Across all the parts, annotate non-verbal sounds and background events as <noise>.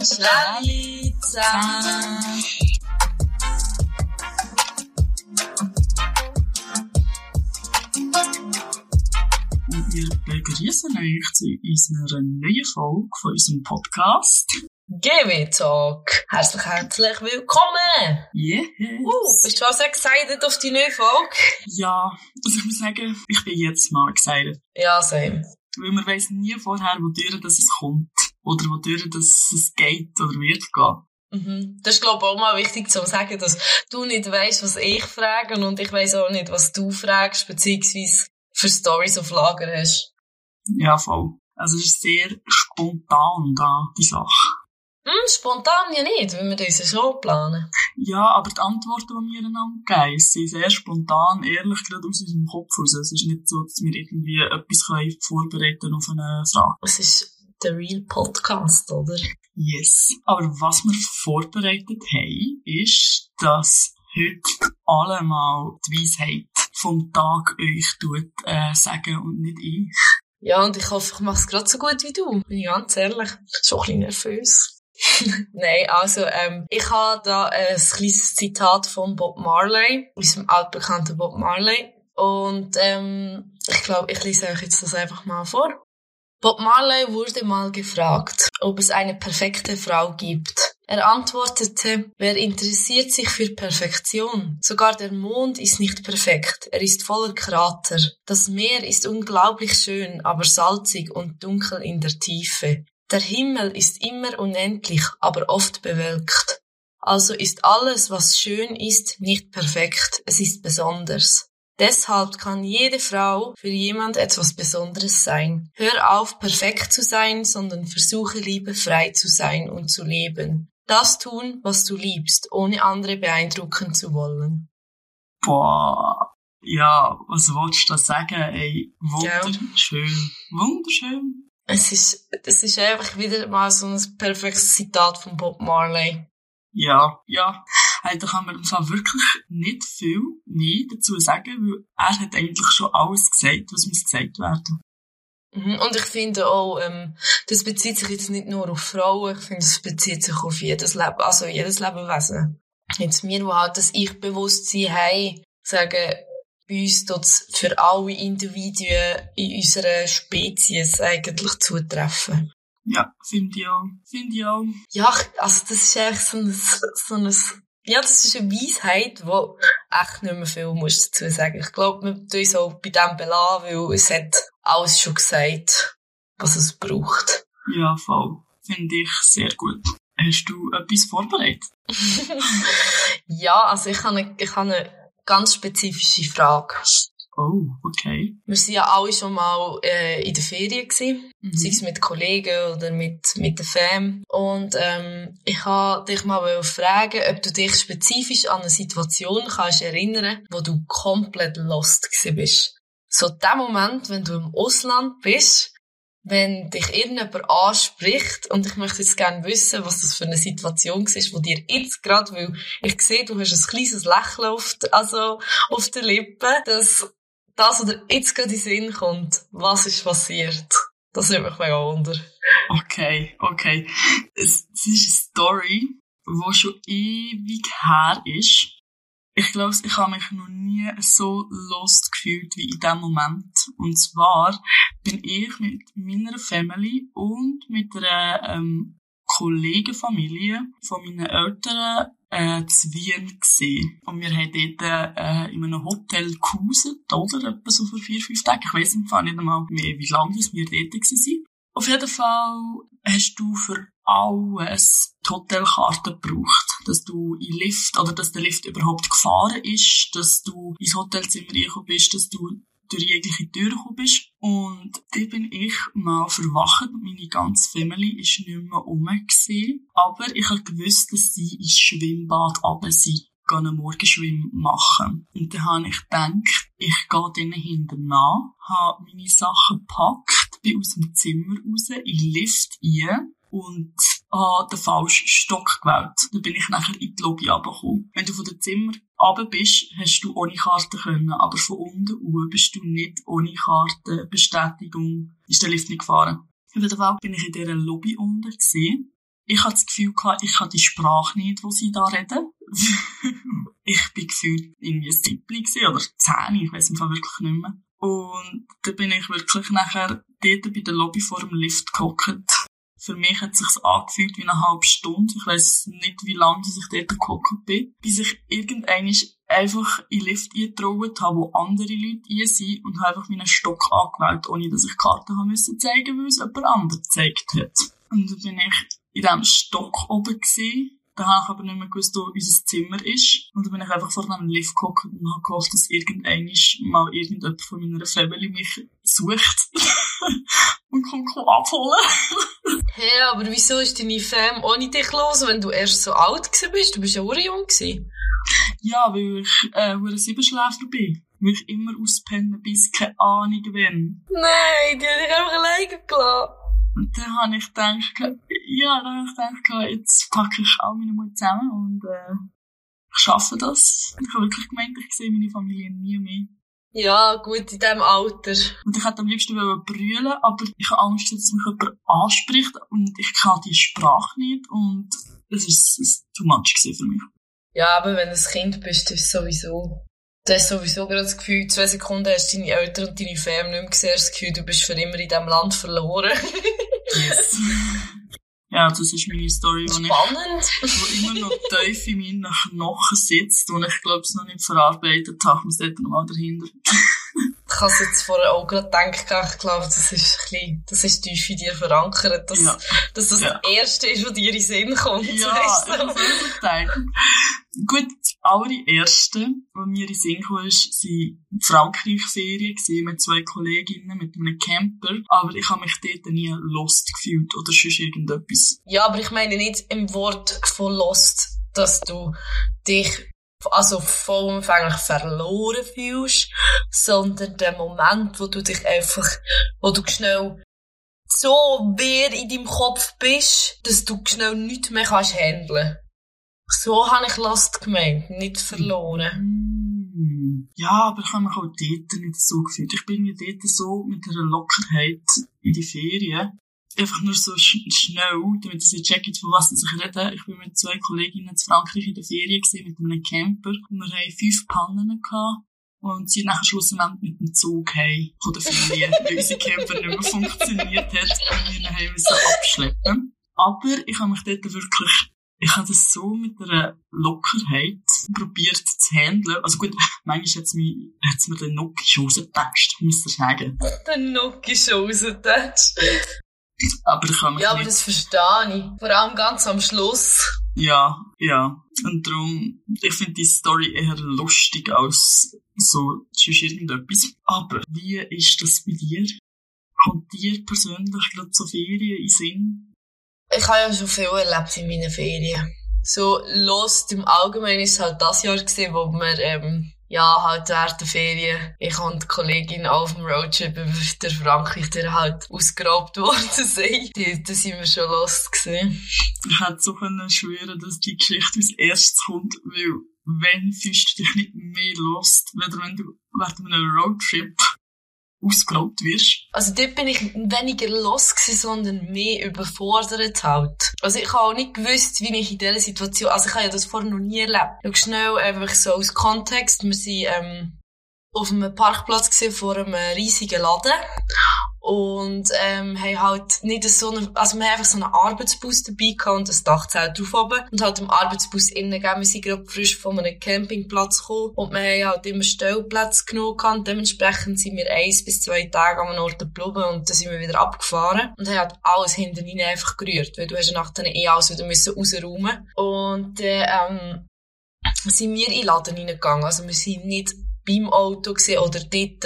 Schlali zusammen. Und wir begrüßen euch zu unserer neuen Folge von unserem Podcast. GW Talk. Herzlich, herzlich willkommen. Yeah. Uh, bist du auch sehr excited auf die neue Folge? Ja, also ich muss sagen, ich bin jetzt mal excited. Ja, same. Weil man weiss nie vorher, wodurch das es kommt. Oder wodurch das es geht oder wird gehen. Mhm. Das ist, glaube ich, auch mal wichtig zu sagen, dass du nicht weißt, was ich frage und ich weiss auch nicht, was du fragst, beziehungsweise für Stories auf Lager hast. Ja, voll. Also es ist sehr spontan da, die Sache. Hm, spontan ja nicht, weil wir uns schon planen. Ja, aber die Antworten, die wir einander geben, sind sehr spontan, ehrlich, gerade aus unserem Kopf raus. Es ist nicht so, dass wir irgendwie etwas können vorbereiten auf eine Frage. Es ist der Real Podcast, oder? Yes. Aber was wir vorbereitet haben, ist, dass heute alle mal die Weisheit vom Tag euch tut, äh, sagen und nicht ich. Ja, und ich hoffe, ich mache es gerade so gut wie du. Bin ich ganz ehrlich. Schon ein bisschen nervös. <laughs> Nein, also ähm, ich habe da ein kleines Zitat von Bob Marley, unserem altbekannten Bob Marley. Und ähm, ich glaube, ich lese euch jetzt das einfach mal vor. Bob Marley wurde mal gefragt, ob es eine perfekte Frau gibt. Er antwortete, wer interessiert sich für Perfektion? Sogar der Mond ist nicht perfekt, er ist voller Krater. Das Meer ist unglaublich schön, aber salzig und dunkel in der Tiefe. Der Himmel ist immer unendlich, aber oft bewölkt. Also ist alles, was schön ist, nicht perfekt, es ist besonders. Deshalb kann jede Frau für jemand etwas Besonderes sein. Hör auf, perfekt zu sein, sondern versuche lieber frei zu sein und zu leben. Das tun, was du liebst, ohne andere beeindrucken zu wollen. Boah. Ja, was willst du da sagen? Ey, wunderschön. Wunderschön. Es ist, es ist einfach wieder mal so ein perfektes Zitat von Bob Marley. Ja, ja. Hey, da kann man im Fall wirklich nicht viel mehr dazu sagen, weil er hat eigentlich schon alles gesagt, was muss gesagt werden. Mhm, Und ich finde auch, ähm, das bezieht sich jetzt nicht nur auf Frauen, ich finde, das bezieht sich auf jedes Leben, also jedes Lebewesen. Jetzt wir, die halt das Ich-Bewusstsein haben, sagen, bei uns tut es für alle Individuen in unserer Spezies eigentlich zutreffen. Ja, finde ich auch. Finde ich auch. Ja, also das ist eigentlich so ein, so ein ja, das ist eine Weisheit, wo echt nicht mehr viel muss dazu sagen. Ich glaube, wir tun uns auch bei dem belassen, weil es hat alles schon gesagt, was es braucht. Ja, voll. Finde ich sehr gut. Hast du etwas vorbereitet? <laughs> ja, also ich habe eine, ich habe eine ganz spezifische Frage. Oh, okay. Wir sind ja alle schon mal äh, in der Ferien gewesen, Mhm. sei es mit Kollegen oder mit, mit der Fam. Und ähm, ich wollte dich mal fragen, ob du dich spezifisch an eine Situation kannst erinnern, wo du komplett lost gewesen bist. So der Moment, wenn du im Ausland bist, wenn dich irgendjemand anspricht und ich möchte jetzt gerne wissen, was das für eine Situation ist, wo dir jetzt gerade, weil ich sehe, du hast ein kleines Lächeln auf, d- also auf der Lippe, dass das, was dir jetzt gerade in den Sinn kommt, was ist passiert? Das würde mich mega wundern. Okay, okay. Es, es ist eine Story, die schon ewig her ist. Ich glaube, ich habe mich noch nie so lost gefühlt wie in dem Moment. Und zwar bin ich mit meiner Family und mit einer ähm, Kollegenfamilie von meinen Eltern äh, zu Wien gesehen. Und wir haben dort äh, in einem Hotel gehauset, oder? Etwa so vor vier, fünf Tagen. Ich weiss im Fall nicht einmal mehr, wie lange wir dort waren. Auf jeden Fall hast du für alles die Hotelkarte gebraucht. Dass du in Lift, oder dass der Lift überhaupt gefahren ist, dass du ins Hotelzimmer reingekommen bist, dass du durch jegliche Tür gekommen bist. Und da bin ich mal verwacht meine ganze Family ist nicht mehr rum. Aber ich habe gewusst, dass sie ins Schwimmbad runter sind gehen einen Morgenschwimm machen. Und dann habe ich gedacht, ich gehe denen hinterher, habe meine Sachen gepackt, bin aus dem Zimmer raus, in den Lift rein und habe den falschen Stock gewählt. Dann bin ich nachher in die Lobby runtergekommen. Wenn du von dem Zimmer runter bist, hast du ohne Karte können, aber von unten oben bist du nicht ohne Kartenbestätigung, ist der Lift nicht gefahren. Auf jeden Fall bin ich in dieser Lobby unten gesehen. Ich hatte das Gefühl gehabt, ich habe die Sprache nicht, die sie da reden. <laughs> ich bin gefühlt irgendwie ein Siebli oder zehn, ich weiß im Fall wirklich nicht mehr. Und da bin ich wirklich nachher dort bei der Lobby vor dem Lift gehockt. Für mich hat es sich angefühlt wie eine halbe Stunde. Ich weiß nicht, wie lange ich dort gehockt bin. Bis ich irgendwann einfach in den Lift eingetraut habe, wo andere Leute hier sind und habe einfach meinen Stock angewählt, ohne dass ich die Karte haben müssen zeigen, weil es jemand anderes gezeigt hat. Und dann bin ich in diesem Stock oben gewesen da habe ich aber nicht mehr gewusst, wo unser Zimmer ist. Und dann bin ich einfach vor einem Lift gehockt und habe gehofft, dass irgendwann mal irgendjemand von meiner Family mich sucht <laughs> kommt abholen. hey, aber wieso ist deine Fam ohne dich los, wenn du erst so alt bist? Du bist ja auch jung gewesen. Ja, weil ich äh, ein Siebenschläfer bin. Weil ich immer auspennen bis keine Ahnung wenn. Nein, die habe ich einfach alleine gelassen. Und dann habe ich gedacht, ja, dann habe ich gedacht, jetzt packe ich all meine Mut zusammen und äh, ich schaffe das. Ich habe wirklich gemeint, ich sehe meine Familie nie mehr. Ja, gut, in diesem Alter. Und ich hätte am liebsten brüllen aber ich habe Angst, dass mich jemand anspricht und ich kann die Sprache nicht und es ist, es too much für mich. Ja, aber wenn du ein Kind bist, ist es sowieso Du hast sowieso gerade das Gefühl, zwei Sekunden hast du deine Eltern und deine Fam nicht mehr gesehen, das Gefühl, du bist für immer in diesem Land verloren. yes. <laughs> <laughs> Ja, das ist meine Story, die Spannend. Ich, wo immer noch tief in meinen Knochen sitzt und ich glaube, es noch nicht verarbeitet habe. Wir sollten noch mal dahinter. Ich habe es jetzt vorher auch gerade gedacht, ich glaube, das ist ein bisschen, das ist tief in dir verankert, dass, ja. dass das ja. das Erste ist, was dir in den Sinn kommt. Ja, weißt du? ich habe Gut, das allererste, was mir in den Sinn kam, sie Frankreich-Ferien mit zwei Kolleginnen, mit einem Camper. Aber ich habe mich dort nie lost gefühlt oder sonst irgendetwas. Ja, aber ich meine nicht im Wort von lost, dass du dich also vollumfänglich verloren fühlst, sondern der Moment, wo du dich einfach, wo du schnell so wehr in deinem Kopf bist, dass du schnell nichts mehr kannst handeln. So habe ich Lust gemeint, nicht verloren. Mm. Ja, aber ich habe mich auch dort nicht so gefühlt. Ich bin mir dort so mit einer Lockerheit in die Ferien. Einfach nur so sch schnell, damit sie checken, von was ich rede. Ich bin mit zwei Kolleginnen in Frankreich in der Ferien gewesen, mit einem Camper. Und wir hatten fünf Pannen gehabt. Und sie nachher schlussendlich mit dem Zug heim von der Ferien, <laughs> weil unser Camper nicht mehr funktioniert hat und wir ihn haben müssen abschleppen. Aber ich habe mich dort wirklich ich habe das so mit einer Lockerheit probiert zu handeln. Also gut, manchmal hat es mir, hat's mir den Nock schon rausgetatscht, muss ich sagen. Der Nock ist schon rausgetatscht. Aber ich kann mich Ja, aber das verstehe ich. Vor allem ganz am Schluss. Ja, ja. Und darum, ich finde die Story eher lustig als so sonst irgendetwas. Aber wie ist das bei dir? Kommt dir persönlich gerade so Ferien in Sinn? Ich habe ja schon viel erlebt in meinen Ferien. So Lost im Allgemeinen ist halt das Jahr gesehen, wo wir, ähm, ja, halt während der Ferien, ich und die Kollegin auf dem Roadtrip über der Frankreich, der halt ausgeraubt worden sind. Da sind wir schon lost gesehen. Ich hätte so können schwören, dass die Geschichte als erstes kommt, weil wenn fühlst du dich nicht mehr lost, weder wenn du während einem Roadtrip ausgeraubt wirst? Also dort bin ich weniger los gewesen, sondern mehr überfordert halt. Also ich habe auch nicht gewusst, wie ich in dieser Situation, also ich habe ja das vorher noch nie erlebt. Schau schnell einfach so aus Kontext, wir sind ähm, auf einem Parkplatz gesehen vor einem riesigen Laden und ähm, haben halt nicht so eine, also wir haben einfach so einen Arbeitsbus dabei gehabt und das Dachzelt drauf oben. Und halt im Arbeitsbus innen, gell, wir sind gerade frisch von einem Campingplatz gekommen und wir haben halt immer Stellplätze genommen gehabt. dementsprechend sind wir eins bis zwei Tage an einem Ort geblieben und dann sind wir wieder abgefahren und haben halt alles hinter ihnen einfach gerührt, weil du hast ja nachher eh alles wieder müssen rausräumen. Und äh, ähm, sind wir in den Laden reingegangen, also wir sind nicht beim Auto gesehen oder dort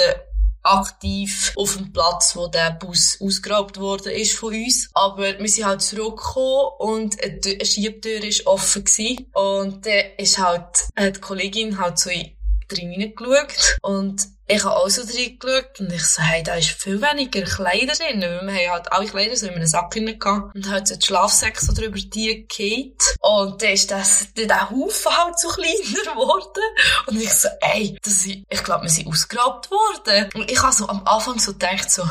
aktiv auf dem Platz, wo der Bus ausgeraubt worden ist von uns. Aber wir sind halt zurückgekommen und eine Schiebtür ist offen gewesen. Und dann ist halt, die Kollegin halt so in reingeschaut. Und ich habe auch so reingeschaut und ich so, hey, da ist viel weniger Kleider drin. Weil wir haben halt alle Kleider so in einem Sack drin gehabt und halt so die Schlafsäcke so drüber die geht. Und dann ist das, der Haufen halt so <laughs> kleiner geworden. Und ich so, ey, das ist, ich glaube, wir sind ausgeraubt worden. Und ich habe so am Anfang so gedacht so,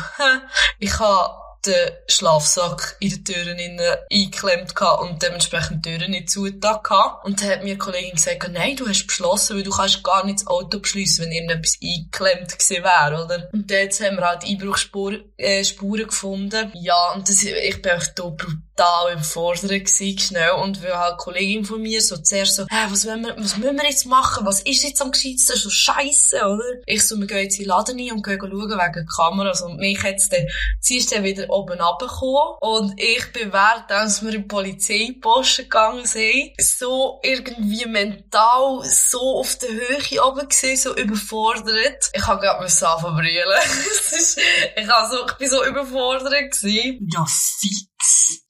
ich habe den Schlafsack in den Türen innen eingeklemmt und dementsprechend die Türen nicht zugetan Und dann hat mir eine Kollegin gesagt, nein, du hast beschlossen, weil du kannst gar nicht das Auto beschliessen, wenn irgendetwas eingeklemmt gewesen wäre, oder? Und jetzt haben wir halt Einbruchspuren äh, gefunden. Ja, und das, ich bin echt da brutal im Fordern gewesen, schnell. Und weil halt eine Kollegin von mir so zuerst so, hä, was, wollen wir, was müssen wir jetzt machen? Was ist jetzt am gescheitsten? So scheisse, oder? Ich so, wir gehen jetzt in den Laden rein und gehen schauen wegen Kameras. Und mich jetzt dann, sie ist dann wieder oben runtergekommen. Und ich bin während, als wir in die Polizeiposten gegangen sind, so irgendwie mental so auf der Höhe oben gewesen, so überfordert. Ich habe gerade müssen anfangen <laughs> ich, also, ich bin so überfordert gewesen. Ja, fix.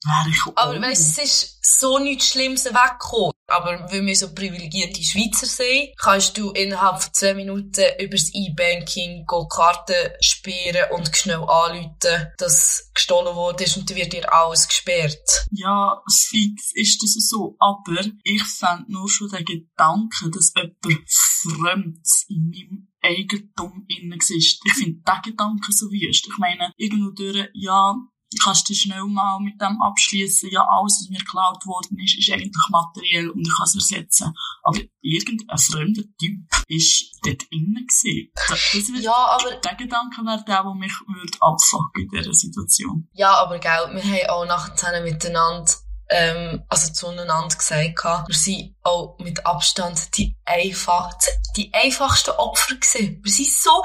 Wäre ich auch. Aber weißt, es ist so nichts Schlimmes weggekommen. Aber weil wir so privilegierte Schweizer sind, kannst du innerhalb von zwei Minuten übers E-Banking Karten sperren und schnell anrufen, dass gestohlen wurde und dann wird dir alles gesperrt. Ja, fix ist das so. Aber ich fände nur schon den Gedanken, dass jemand Fremdes in meinem Eigentum innen ist. Ich finde den Gedanken so wüst. Ich meine, irgendwo durch, ja, kannst du schnell mal mit dem abschließen. Ja, alles, was mir geklaut worden ist, ist eigentlich materiell und ich kann es ersetzen. Aber irgendein fremder Typ ist dort innen gewesen. Das, wird, ja, aber... Der Gedanke wäre der, der mich würde abfucken in dieser Situation. Ja, aber gell, wir haben auch nachher miteinander ähm, also zueinander gesagt haben, wir sind auch mit Abstand die einfach, die einfachsten Opfer gewesen. Wir sind so,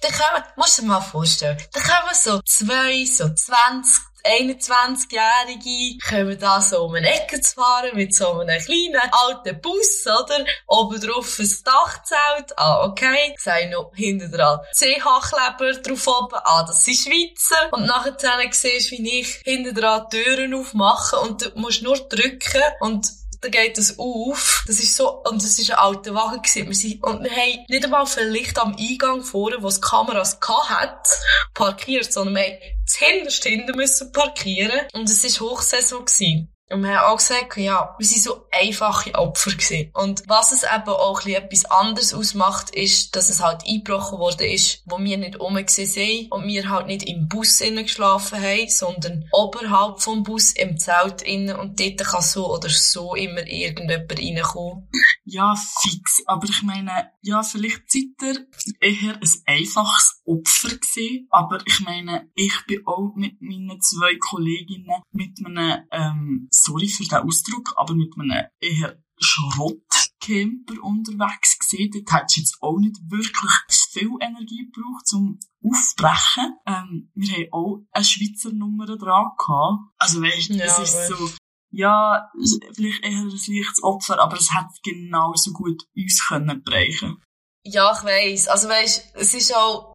da kommen, musst du dir mal vorstellen, da kommen so zwei, so 20, 21-Jährige kommen da so um eine Ecke zu fahren mit so einem kleinen alten Bus, oder? Oben drauf ein Dachzelt. Ah, okay. Sei noch hinten dran CH-Kleber drauf oben. Ah, das sind Schweizer. Und nachher siehst du, wie ich hinten dran Türen aufmache und du musst nur drücken und dann geht das auf. Das ist so, und das ist ein alter Wagen gewesen. Wir sind, und wir haben nicht einmal vielleicht am Eingang vorne, wo es Kameras hat, parkiert, sondern wir haben das hinterste hinten müssen parkieren. Und es war Hochsaison gewesen. Und wir haben auch gesagt, ja, wir sind so einfache Opfer gewesen. Und was es eben auch etwas anderes ausmacht, ist, dass es halt eingebrochen worden ist, wo wir nicht rum sind und wir halt nicht im Bus innen geschlafen haben, sondern oberhalb vom Bus im Zelt innen und dort kann so oder so immer irgendjemand reinkommen. Ja, fix. Aber ich meine, ja, vielleicht seid ihr eher ein einfaches Opfer gewesen. Aber ich meine, ich bin auch mit meinen zwei Kolleginnen mit einem, ähm, sorry für den Ausdruck, aber mit einem eher Schrottcamper unterwegs gesehen. Dort hättest du jetzt auch nicht wirklich viel Energie gebraucht zum Aufbrechen. Ähm, wir haben auch eine Schweizer Nummer dran gehabt. Also weißt du, ja, es ist so, ja, vielleicht eher ein leichtes Opfer, aber es hätte genauso gut uns können bereichen. Ja, ich weiss. Also weißt, es ist auch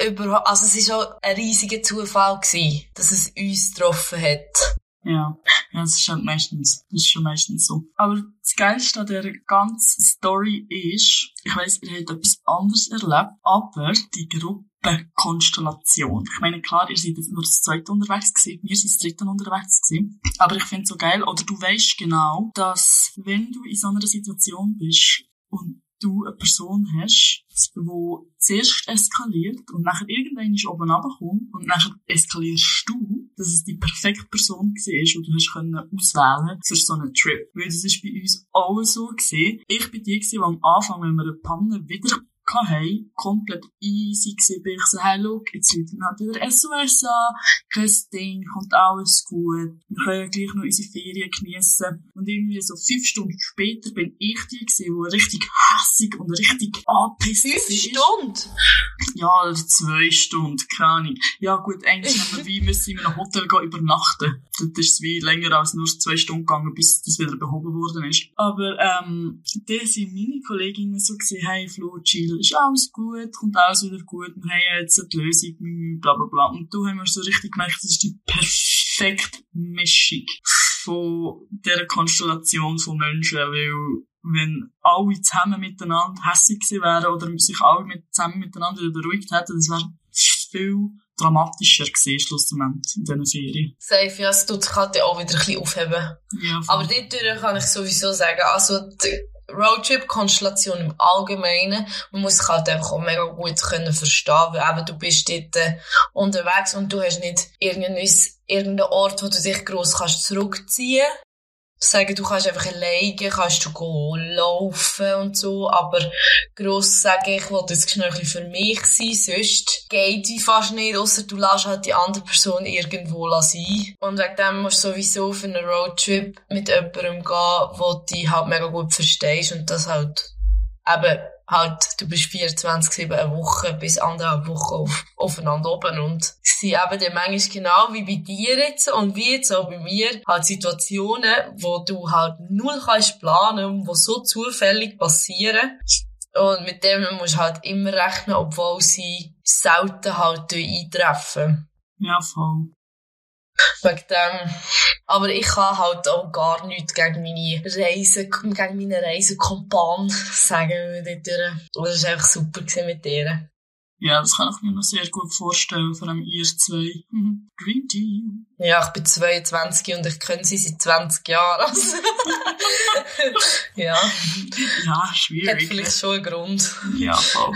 also es ist auch ein riesiger Zufall gewesen, dass es uns getroffen hat. Ja, ja, das ist halt meistens, das ist schon meistens so. Aber das Geilste an der ganzen Story ist, ich weiss, ihr habt etwas anderes erlebt, aber die Gruppenkonstellation. Ich meine, klar, ihr seid nur das zweite unterwegs gewesen, wir sind das dritte unterwegs gewesen. Aber ich finde es so geil, oder du weißt genau, dass wenn du in so einer Situation bist und du eine Person hast, die zuerst eskaliert und nachher irgendwann ist oben runterkommt und nachher eskalierst du, dass es die perfekte Person war, die du hast auswählen für so einen Trip. Weil das ist bei uns auch so gewesen. Ich bin die, die am Anfang, wenn wir eine Panne wieder haben, komplett easy gewesen, bin ich so, hey, look, jetzt wird dann halt wieder SOS an, kein Ding, kommt alles gut, wir können gleich noch unsere Ferien geniessen. Und irgendwie so fünf Stunden später bin ich die gewesen, die richtig hässig und richtig angepisst Fünf Stunden? Ja, oder zwei Stunden, keine Ahnung. Ja gut, eigentlich haben wir wie müssen in einem Hotel gehen übernachten. Dort ist es wie länger als nur zwei Stunden gegangen, bis das wieder behoben worden ist. Aber, ähm, da sind meine Kolleginnen so gesehen, hey Flo, chill, ist alles gut, kommt alles wieder gut, wir haben jetzt eine Lösung, bla bla bla. Und du haben wir so richtig gemerkt, das ist die perfekte Mischung von dieser Konstellation von Menschen, weil wenn alle zusammen miteinander hässlich gewesen wären oder sich alle mit, zusammen miteinander wieder beruhigt hätten, das wäre viel dramatischer gewesen, schlussendlich, in diesen Ferien. Safe, ja, es tut sich halt auch wieder ein bisschen aufheben. Ja, voll. Aber dort kann ich sowieso sagen, also die Roadtrip-Konstellation im Allgemeinen, man muss sich halt einfach auch mega gut können verstehen, weil eben du bist dort äh, unterwegs und du hast nicht irgendeinen, irgendeinen Ort, wo du dich gross kannst zurückziehen sagen, du kannst einfach alleine, kannst du gehen, laufen und so, aber gross sagen, ich will das schnell für mich sein, sonst geht die fast nicht, außer du lässt halt die andere Person irgendwo sein. Und wegen dem musst du sowieso für einen Roadtrip mit jemandem gehen, wo du dich halt mega gut verstehst und das halt eben halt, du bist 24-7 eine Woche bis anderthalb Wochen auf, aufeinander oben und sind eben dann manchmal genau wie bei dir jetzt und wie jetzt auch bei mir halt Situationen, wo du halt null kannst planen und wo so zufällig passieren und mit dem musst du halt immer rechnen, obwohl sie selten halt eintreffen. Ja, voll. Wegen dem. Aber ich kann halt auch gar nichts gegen meine Reise, gegen meine Reisekompan sagen. Das war einfach super mit ihr. Ja, das kann ich mir noch sehr gut vorstellen, vor allem ihr zwei. Mhm. Dream Team. Ja, ich bin 22 und ich kenne sie seit 20 Jahren. Also. <laughs> ja. Ja, schwierig. Hat vielleicht schon einen Grund. Ja, voll.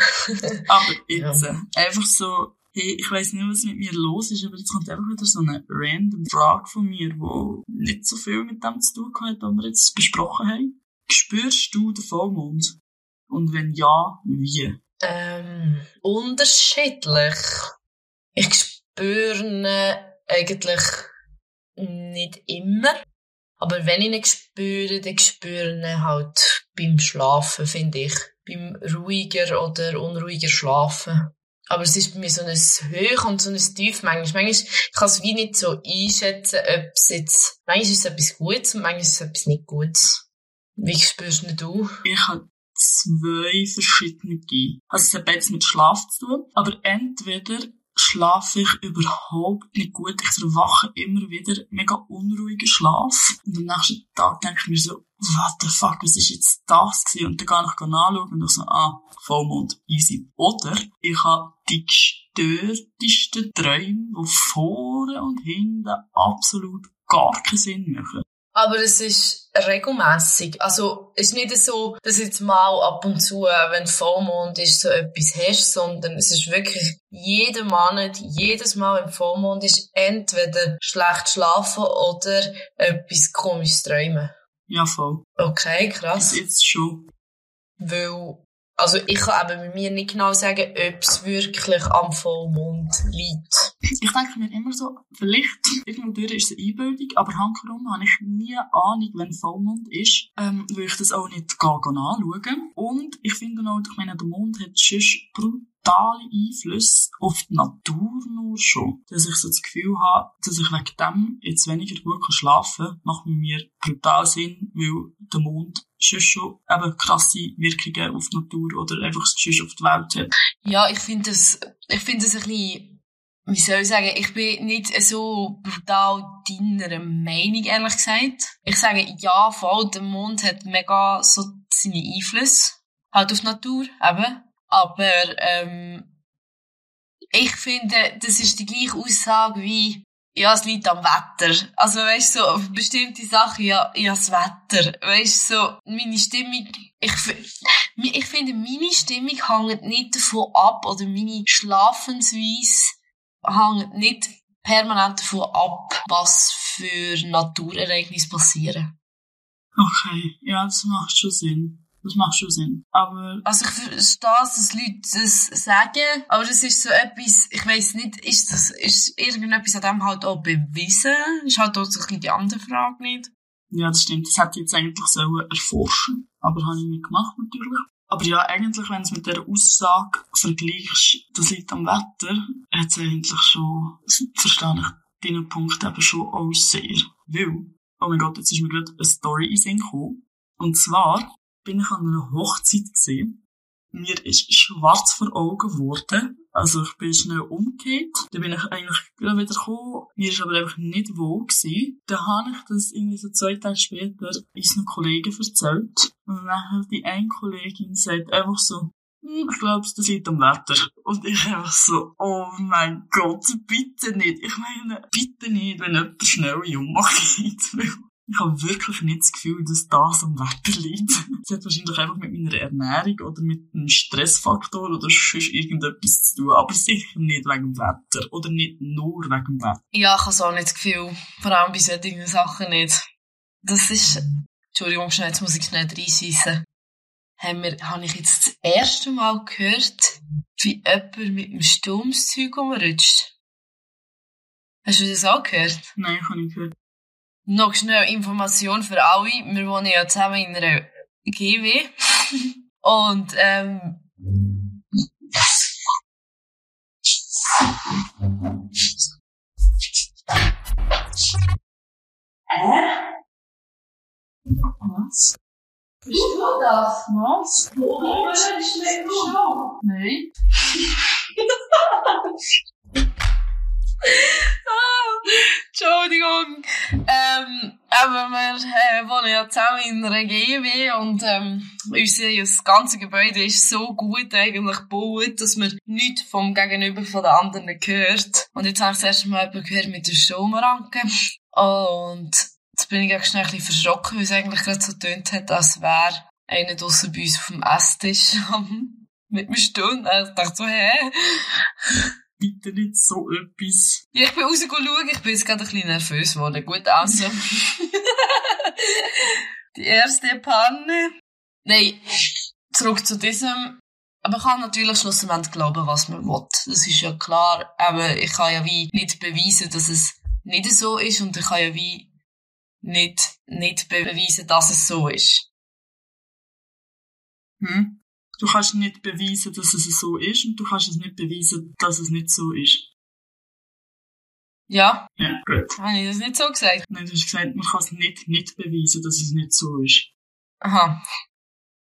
Aber jetzt, ja. einfach so, hey, ich weiss nicht, was mit mir los ist, aber jetzt kommt einfach wieder so eine random Frage von mir, die nicht so viel mit dem zu tun hat, was wir jetzt besprochen haben. Spürst du den Vollmond? Und wenn ja, wie? Ähm, unterschiedlich. Ich spüre ihn eigentlich nicht immer. Aber wenn ich ihn spüre, dann spüre ich ihn halt beim Schlafen, finde ich. Beim ruhiger oder unruhiger Schlafen. Aber es ist bei mir so ein Hoch und so ein Tief manchmal. Manchmal ich kann es wie nicht so einschätzen, ob es jetzt, manchmal ist es etwas Gutes und manchmal ist es etwas nicht Gutes. Wie spürst du? Ich habe zwei verschiedene. Also es hat beides mit Schlaf zu tun. Aber entweder schlafe ich überhaupt nicht gut. Ich erwache immer wieder mega unruhiger Schlaf. Und am nächsten Tag denke ich mir so, what the fuck, was ist jetzt das gewesen? Und dann gehe ich nachschauen und ich so, ah, Vollmond, easy. Oder ich habe die gestörtesten Träume, die vorne und hinten absolut gar keinen Sinn machen. Aber es ist regelmäßig. Also, es ist nicht so, dass jetzt mal ab und zu, wenn Vollmond ist, so etwas hast, sondern es ist wirklich jeden Monat, jedes Mal, wenn Vollmond ist, entweder schlecht schlafen oder etwas komisches träumen. Ja, voll. Okay, krass. Das jetzt schon. Weil also ich kann eben bei mir nicht genau sagen, ob es wirklich am Vollmond liegt. Ich denke mir immer so, vielleicht irgendwo ist es eine Einbildung, aber handherum habe ich nie Ahnung, wenn Vollmond ist, ähm, weil ich das auch nicht gar anschauen. Und ich finde auch, ich meine, der Mond hat schon brutale Einflüsse auf die Natur nur schon. Dass ich so das Gefühl habe, dass ich wegen dem jetzt weniger gut schlafen kann, macht mir brutal Sinn, weil der Mond schon schon eben krasse Wirkungen auf die Natur oder einfach schon auf die Welt hat. Ja, ich finde es, ich finde es ein bisschen wie soll ich sagen, ich bin nicht so brutal deiner Meinung, ehrlich gesagt. Ich sage, ja, voll, der Mond hat mega so seine Einflüsse. Halt auf die Natur, eben. Aber, ähm, ich finde, das ist die gleiche Aussage wie, ja, es liegt am Wetter. Also, weißt du, so, auf bestimmte Sachen, ja, ja, das Wetter. Weißt du, so, meine Stimmung, ich, ich finde, meine Stimmung hängt nicht davon ab, oder meine Schlafensweise hängt nicht permanent davon ab, was für Naturereignisse passieren. Okay, ja, das macht schon Sinn. Das macht schon Sinn. Aber... Also ich verstehe, dass Leute das sagen, aber das ist so etwas, ich weiss nicht, ist das, ist irgendetwas an dem halt auch bewiesen? Ist halt auch so die andere Frage nicht. Ja, das stimmt. Das hätte ich jetzt eigentlich so erforschen aber habe ich nicht gemacht, natürlich. Aber ja, eigentlich, wenn du es mit dieser Aussage vergleichst, das liegt am Wetter, hat es eigentlich schon, verstehe ich deinen Punkt eben schon auch sehr. Weil, oh mein Gott, jetzt ist mir gerade eine Story in Sinn gekommen. Und zwar bin ich an einer Hochzeit gesehen mir ist schwarz vor Augen geworden. Also ich bin schnell umgekehrt. Dann bin ich eigentlich wieder gekommen. Mir ist aber einfach nicht wohl gewesen. Dann habe ich das irgendwie so zwei Tage später unseren Kollegen erzählt. Und dann hat die eine Kollegin sagt einfach so, hm, ich glaube, das liegt am Wetter. Und ich einfach so, oh mein Gott, bitte nicht. Ich meine, bitte nicht, wenn jemand schnell jung geht. <laughs> Ich habe wirklich nicht das Gefühl, dass das am Wetter liegt. Es hat wahrscheinlich einfach mit meiner Ernährung oder mit einem Stressfaktor oder sonst irgendetwas zu tun. Aber sicher nicht wegen dem Wetter. Oder nicht nur wegen dem Wetter. Ja, ich habe so nicht das Gefühl. Vor allem bei solchen Sachen nicht. Das ist... Entschuldigung, schnell, jetzt muss ich schnell reinschiessen. Haben wir, habe ich jetzt das erste Mal gehört, wie jemand mit dem Sturmszeug umrutscht. Hast du das auch gehört? Nein, ich habe nicht gehört. Noch schnell Information für alle. Wir wohnen ja zusammen in einer GW. Und, ähm, Hä? Was? Bist du das? Was? Wo ist mit Show? Nein. Ja zusammen in GW und ähm, unser das ganze Gebäude ist so gut eigentlich gebaut, dass man nichts vom Gegenüber von den anderen hört. Und jetzt habe ich das erste Mal jemanden gehört mit der Stromranke. Und jetzt bin ich auch schnell ein bisschen verschrocken, weil es eigentlich gerade so tönt hat, als wäre einer draussen bei uns auf dem Esstisch <laughs> mit mir Stunde. Ich dachte so, hä? Bitte nicht so etwas. Ja, ich bin rausgeschaut, ich bin jetzt gerade ein bisschen nervös geworden. Gut, also. <laughs> <laughs> Die erste Panne. Nein, zurück zu diesem. Man kann natürlich schlussendlich glauben, was man will. Das ist ja klar. Aber ich kann ja wie nicht beweisen, dass es nicht so ist und ich kann ja wie nicht, nicht beweisen, dass es so ist. Hm? Du kannst nicht beweisen, dass es so ist und du kannst es nicht beweisen, dass es nicht so ist. Ja, Ja, gut. habe ich das nicht so gesagt? Nein, du hast gesagt, man kann es nicht, nicht beweisen, dass es nicht so ist. Aha.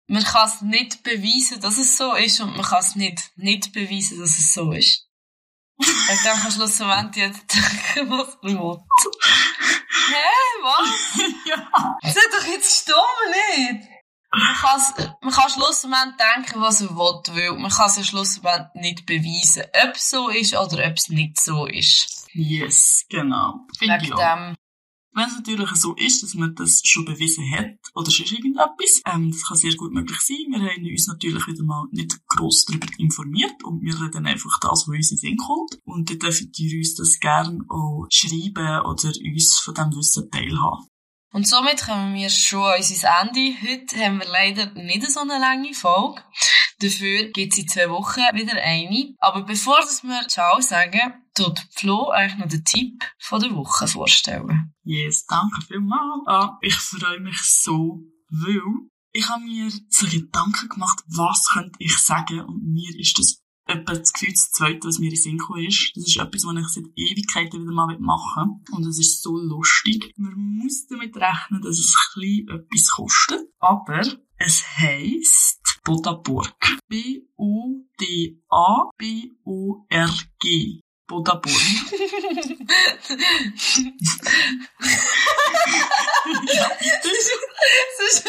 Man kann es nicht beweisen, dass es so ist und man kann es nicht, nicht beweisen, dass es so ist. <laughs> Und dann kannst du schlussendlich jetzt denken, was du willst. <laughs> Hä, was? ja. Das ist doch jetzt stumm, nicht? Man, kann's, man kann schlussendlich denken, was er will, weil man kann es schlussendlich nicht beweisen, ob es so ist oder ob es nicht so ist. Yes, genau. Finde ich auch. Wenn es natürlich so ist, dass man das schon bewiesen hat, oder sonst irgendetwas, ähm, das kann sehr gut möglich sein. Wir haben uns natürlich wieder mal nicht gross darüber informiert und wir reden einfach das, was uns in den Sinn kommt. Und dann dürfen ihr uns das gerne auch schreiben oder uns von diesem Wissen teilhaben. Und somit kommen wir schon an unser Ende. Heute haben wir leider nicht so eine lange Folge. Dafür gibt es in zwei Wochen wieder eine. Aber bevor wir Ciao sagen, tut Flo euch noch den Tipp von der Woche vorstellen. Yes, danke vielmals. Ah, ich freue mich so, weil ich habe mir so Gedanken gemacht, was könnte ich sagen und mir ist das etwa das Gefühl, das Zweite, was mir in Sinn ist. Das ist etwas, was ich seit Ewigkeiten wieder mal machen will. Und es ist so lustig. Man muss damit rechnen, dass es ein bisschen etwas kostet. Aber es heisst Bodaburg. B-O-D-A-B-O-R-G. Bodaburg. Das ist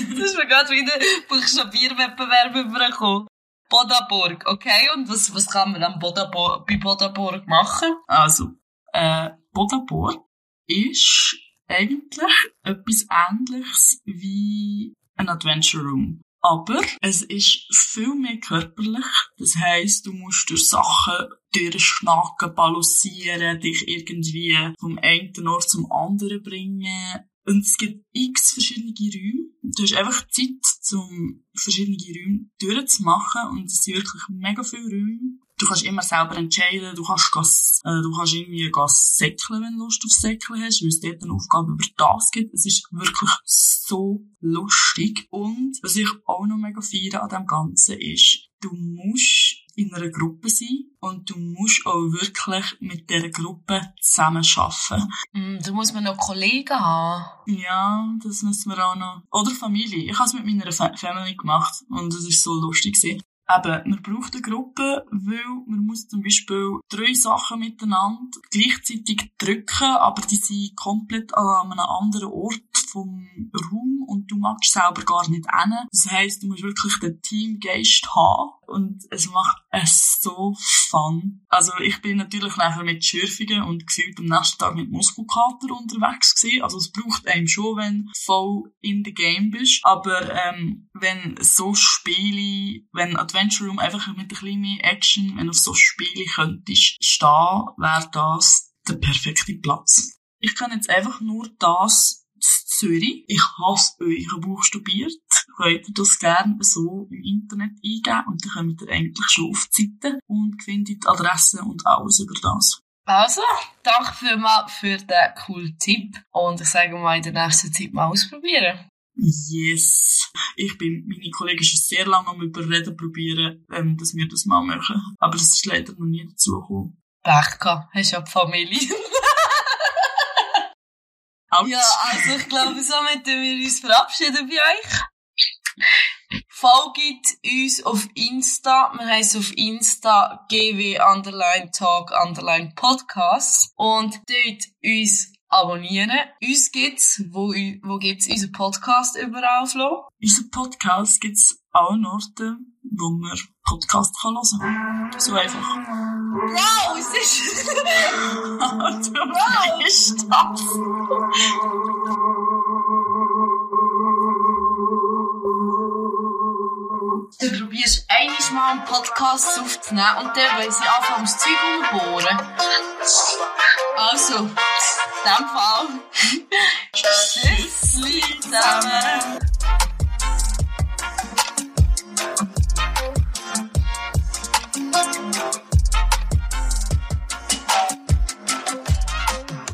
das ist mir gerade wieder Buchstabierwettbewerb übergekommen. Bodaburg, okay? Und was, was kann man am Bodaburg, bei Bodaburg machen? Also, äh, Bodaburg ist eigentlich etwas ähnliches wie ein Adventure Room. Aber es ist viel mehr körperlich. Das heisst, du musst durch Sachen durchschnacken, balancieren, dich irgendwie vom einen Ort zum anderen bringen. Und es gibt x verschiedene Räume. Du hast einfach Zeit, um verschiedene Räume durchzumachen. Und es sind wirklich mega viele Räume. Du kannst immer selber entscheiden. Du kannst, gas, äh, du kannst irgendwie gas säckeln, wenn du Lust auf Säckeln hast, weil es dort eine Aufgabe über das gibt. Es ist wirklich so lustig. Und was ich auch noch mega feiere an dem Ganzen ist, du musst in einer Gruppe sein. und du musst auch wirklich mit dieser Gruppe zusammen arbeiten. Mm, da muss man noch Kollegen haben. Ja, das müssen wir auch noch. Oder Familie. Ich habe es mit meiner Fa Family gemacht und es ist so lustig gewesen. Eben, man braucht eine Gruppe, weil man muss zum Beispiel drei Sachen miteinander gleichzeitig drücken, aber die sind komplett an einem anderen Ort vom Raum und du magst selber gar nicht hin. Das heisst, du musst wirklich den Teamgeist haben und es macht es so fun. Also ich bin natürlich nachher mit Schürfungen und gefühlt am nächsten Tag mit Muskelkater unterwegs gewesen. Also es braucht einem schon, wenn du voll in the game bist. Aber ähm, wenn so Spiele, wenn Adventure Room einfach mit ein bisschen Action, wenn auf so Spiele könntest stehen, wäre das der perfekte Platz. Ich kann jetzt einfach nur das Zürich. Ich hasse euch buchstabiert. <laughs> Könnt ihr das gerne so im Internet eingeben und dann kommt ihr eigentlich schon auf die Seite und findet Adressen und alles über das. Also, danke vielmals für den coolen Tipp und ich sage mal in der nächsten Zeit mal ausprobieren. Yes. Ich bin meine Kollegen schon sehr lange am Überreden probieren, ähm, dass wir das mal machen. Aber es ist leider noch nie dazu gekommen. Pech gehabt. Hast ja die Familie. <laughs> Ja, also ich glaube, somit tun wir uns verabschieden bei euch. Folgt uns auf Insta. Wir heißen auf Insta gw underline talk underline podcast. Und dort uns abonnieren. Uns gibt's, wo, wo gibt's unseren Podcast überall, Flo? Unser Podcast gibt's allen Orten, wo man Podcast kann hören kann. So einfach. Wow, es ist... du bist das. Du probierst einmal mal einen Podcast aufzunehmen und dann, wenn sie anfangen, das Zeug umbohren. Also, in dem Fall. <laughs> Tschüss, zusammen.